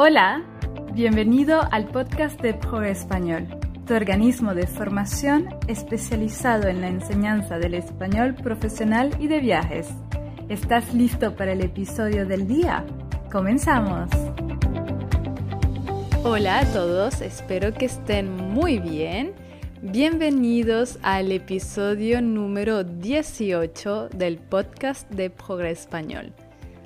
Hola, bienvenido al podcast de Pro Español, tu organismo de formación especializado en la enseñanza del español profesional y de viajes. ¿Estás listo para el episodio del día? ¡Comenzamos! Hola a todos, espero que estén muy bien. Bienvenidos al episodio número 18 del podcast de Progre Español.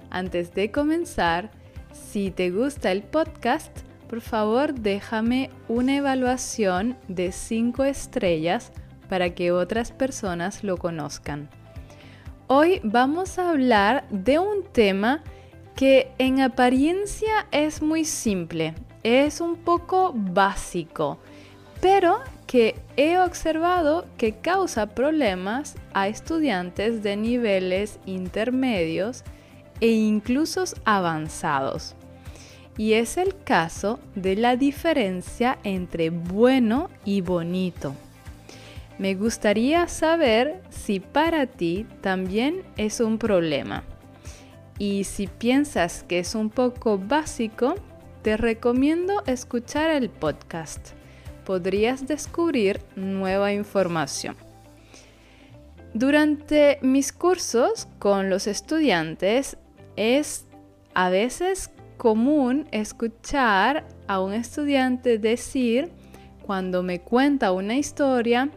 Antes de comenzar, si te gusta el podcast, por favor déjame una evaluación de 5 estrellas para que otras personas lo conozcan. Hoy vamos a hablar de un tema que en apariencia es muy simple, es un poco básico, pero que he observado que causa problemas a estudiantes de niveles intermedios e incluso avanzados. Y es el caso de la diferencia entre bueno y bonito. Me gustaría saber si para ti también es un problema. Y si piensas que es un poco básico, te recomiendo escuchar el podcast. Podrías descubrir nueva información. Durante mis cursos con los estudiantes es a veces común escuchar a un estudiante decir cuando me cuenta una historia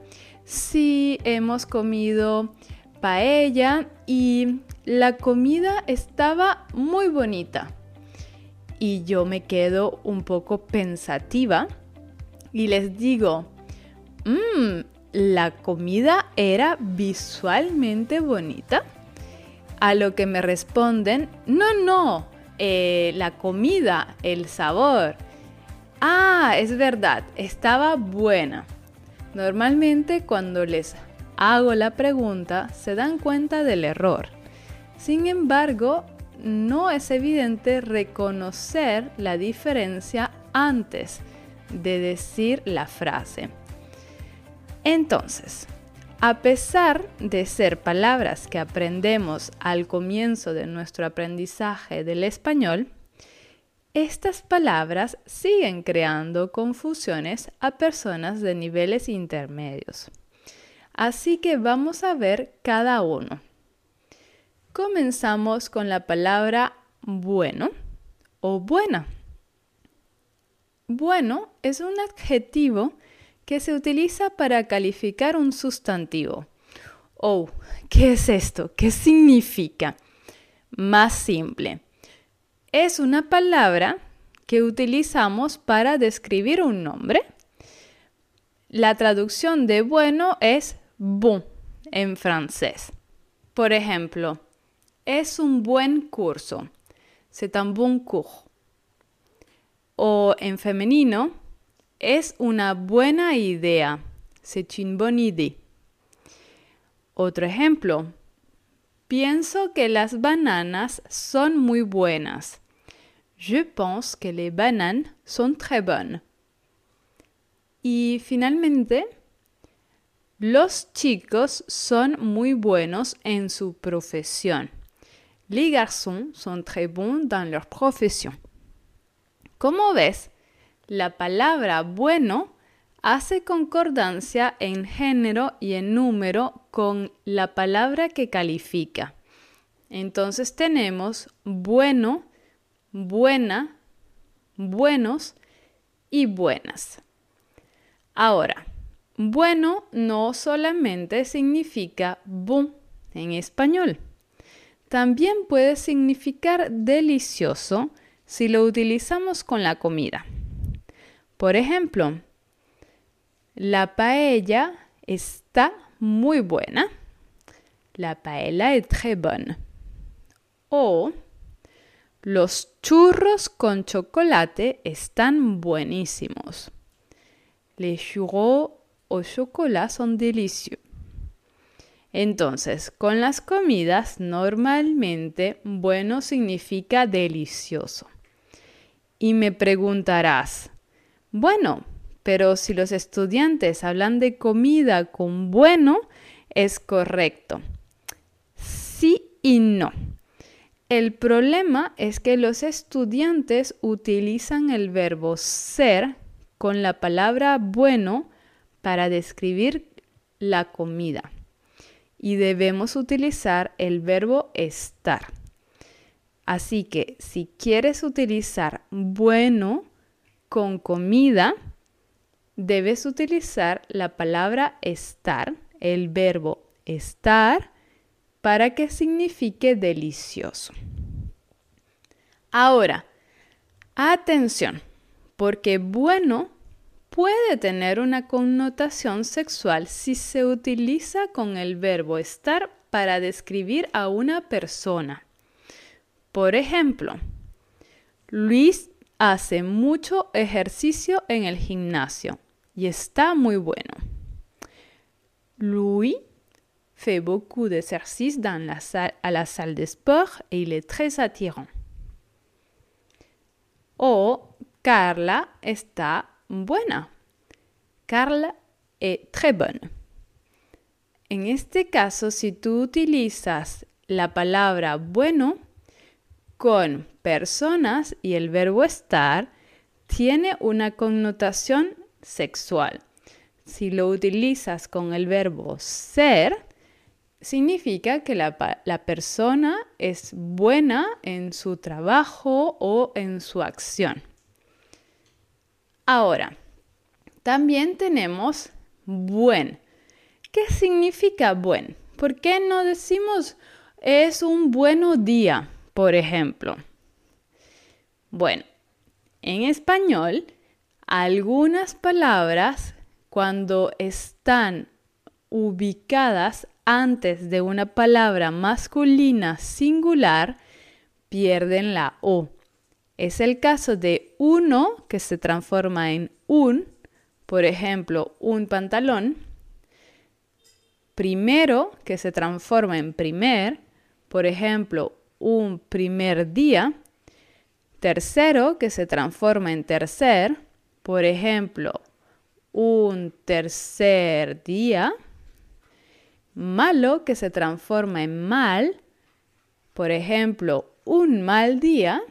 si hemos comido paella y la comida estaba muy bonita. Y yo me quedo un poco pensativa y les digo, mmm, la comida era visualmente bonita. A lo que me responden, no, no, eh, la comida, el sabor. Ah, es verdad, estaba buena. Normalmente cuando les hago la pregunta se dan cuenta del error. Sin embargo, no es evidente reconocer la diferencia antes de decir la frase. Entonces, a pesar de ser palabras que aprendemos al comienzo de nuestro aprendizaje del español, estas palabras siguen creando confusiones a personas de niveles intermedios. Así que vamos a ver cada uno. Comenzamos con la palabra bueno o buena. Bueno es un adjetivo que se utiliza para calificar un sustantivo. Oh, ¿qué es esto? ¿Qué significa? Más simple. Es una palabra que utilizamos para describir un nombre. La traducción de bueno es bon en francés. Por ejemplo, es un buen curso. C'est un bon cours. O en femenino, es una buena idea. C'est une bonne idée. Otro ejemplo. Pienso que las bananas son muy buenas. Je pense que les bananes sont très bonnes. Y finalmente, los chicos son muy buenos en su profesión. Les garçons sont très bons dans leur profession. Como ves, la palabra bueno hace concordancia en género y en número con la palabra que califica. Entonces tenemos bueno, buena, buenos y buenas. Ahora, bueno no solamente significa bon en español. También puede significar delicioso si lo utilizamos con la comida. Por ejemplo, la paella está muy buena. La paella est très bonne. O los churros con chocolate están buenísimos. Les churros au chocolat sont délicieux. Entonces, con las comidas normalmente bueno significa delicioso. Y me preguntarás, bueno, pero si los estudiantes hablan de comida con bueno, es correcto. Sí y no. El problema es que los estudiantes utilizan el verbo ser con la palabra bueno para describir la comida y debemos utilizar el verbo estar. Así que si quieres utilizar bueno con comida, debes utilizar la palabra estar, el verbo estar, para que signifique delicioso. Ahora, atención, porque bueno puede tener una connotación sexual si se utiliza con el verbo estar para describir a una persona. Por ejemplo, Luis hace mucho ejercicio en el gimnasio y está muy bueno. Louis fait beaucoup d'exercices dans la salle, la salle de sport et il est très attirant. O Carla está buena. Carla est très bonne. En este caso, si tú utilizas la palabra bueno, con personas y el verbo estar tiene una connotación sexual. Si lo utilizas con el verbo ser, significa que la, persona es buena en su trabajo o en su acción. Ahora, también tenemos buen. ¿Qué significa buen? ¿Por qué no decimos es un buen día? Por ejemplo, bueno, en español, algunas palabras cuando están ubicadas antes de una palabra masculina singular pierden la O. Es el caso de uno que se transforma en un, por ejemplo, un pantalón. Primero que se transforma en primer, por ejemplo, un primer día. Tercero, que se transforma en tercer. Por ejemplo, un tercer día. Malo, que se transforma en mal. Por ejemplo, un mal día.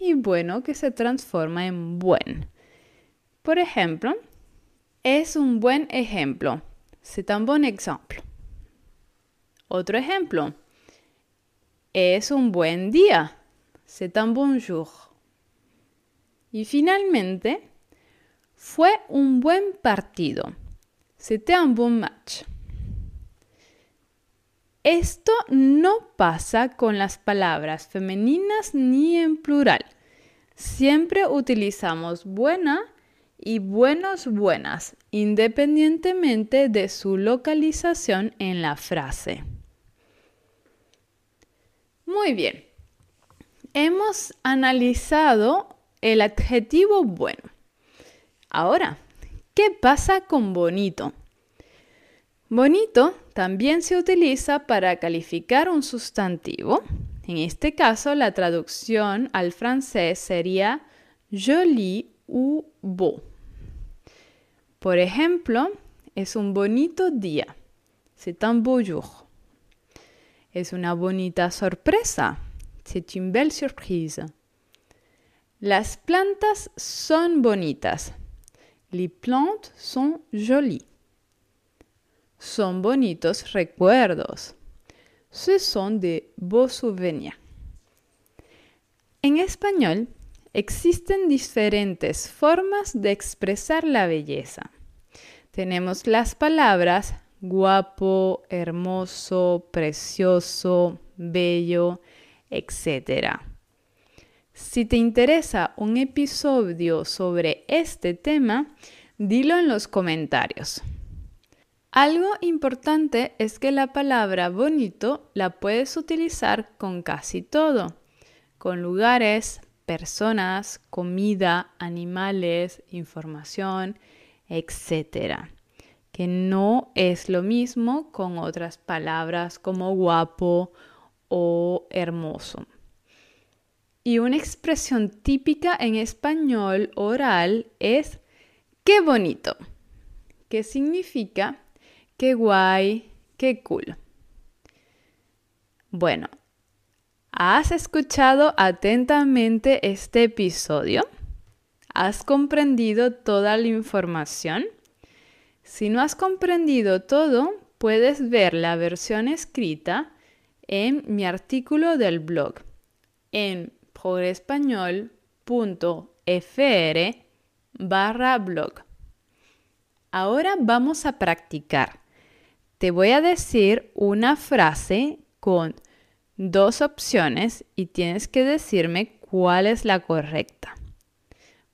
Y bueno, que se transforma en buen. Por ejemplo, es un buen ejemplo. C'est un bon exemple. Otro ejemplo. Es un buen día. C'est un bon jour. Y finalmente, fue un buen partido. C'était un bon match. Esto no pasa con las palabras femeninas ni en plural. Siempre utilizamos buena y buenos buenas, independientemente de su localización en la frase. Muy bien. Hemos analizado el adjetivo bueno. Ahora, ¿qué pasa con bonito? Bonito también se utiliza para calificar un sustantivo. En este caso, la traducción al francés sería joli ou beau. Por ejemplo, es un bonito día. C'est un beau jour. Es una bonita sorpresa. C'est une belle surprise. Las plantas son bonitas. Les plantes sont jolies. Son bonitos recuerdos. Ce sont de beaux souvenirs. En español existen diferentes formas de expresar la belleza. Tenemos las palabras guapo, hermoso, precioso, bello, etc. Si te interesa un episodio sobre este tema, dilo en los comentarios. Algo importante es que la palabra bonito la puedes utilizar con casi todo, con lugares, personas, comida, animales, información, etc que no es lo mismo con otras palabras como guapo o hermoso. Y una expresión típica en español oral es qué bonito, que significa qué guay, qué cool. Bueno, ¿Has escuchado atentamente este episodio? ¿Has comprendido toda la información? Si no has comprendido todo, puedes ver la versión escrita en mi artículo del blog en progrespañol.fr barra blog. Ahora vamos a practicar. Te voy a decir una frase con dos opciones y tienes que decirme cuál es la correcta.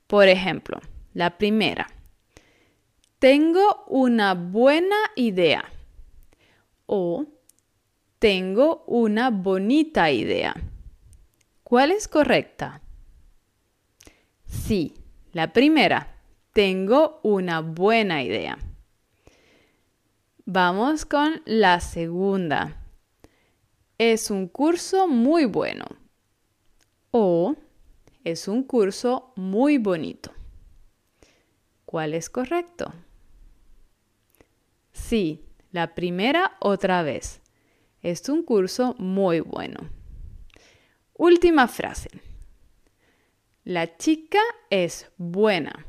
Por ejemplo, la primera. Tengo una buena idea. O tengo una bonita idea. ¿Cuál es correcta? Sí, la primera. Tengo una buena idea. Vamos con la segunda. Es un curso muy bueno. O es un curso muy bonito. ¿Cuál es correcto? Sí, la primera otra vez. Es un curso muy bueno. Última frase. La chica es buena.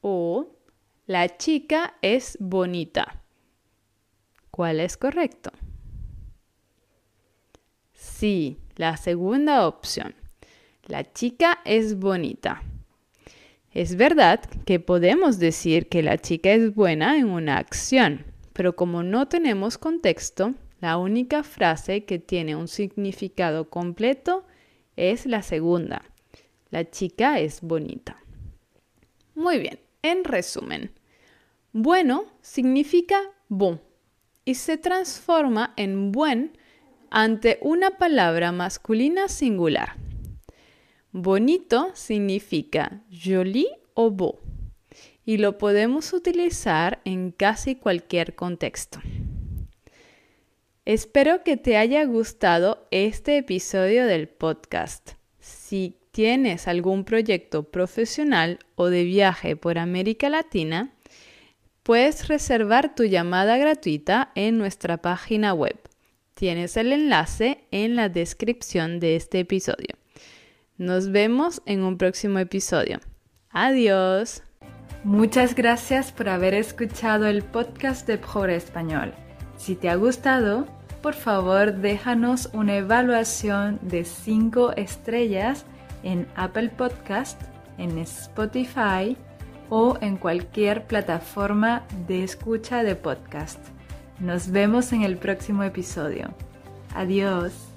O la chica es bonita. ¿Cuál es correcto? Sí, la segunda opción. La chica es bonita. Es verdad que podemos decir que la chica es buena en una acción, pero como no tenemos contexto, la única frase que tiene un significado completo es la segunda. La chica es bonita. Muy bien, en resumen, bueno significa bon y se transforma en buen ante una palabra masculina singular. Bonito significa joli o beau y lo podemos utilizar en casi cualquier contexto. Espero que te haya gustado este episodio del podcast. Si tienes algún proyecto profesional o de viaje por América Latina, puedes reservar tu llamada gratuita en nuestra página web. Tienes el enlace en la descripción de este episodio. Nos vemos en un próximo episodio. Adiós. Muchas gracias por haber escuchado el podcast de Pobre Español. Si te ha gustado, por favor déjanos una evaluación de 5 estrellas en Apple Podcast, en Spotify o en cualquier plataforma de escucha de podcast. Nos vemos en el próximo episodio. Adiós.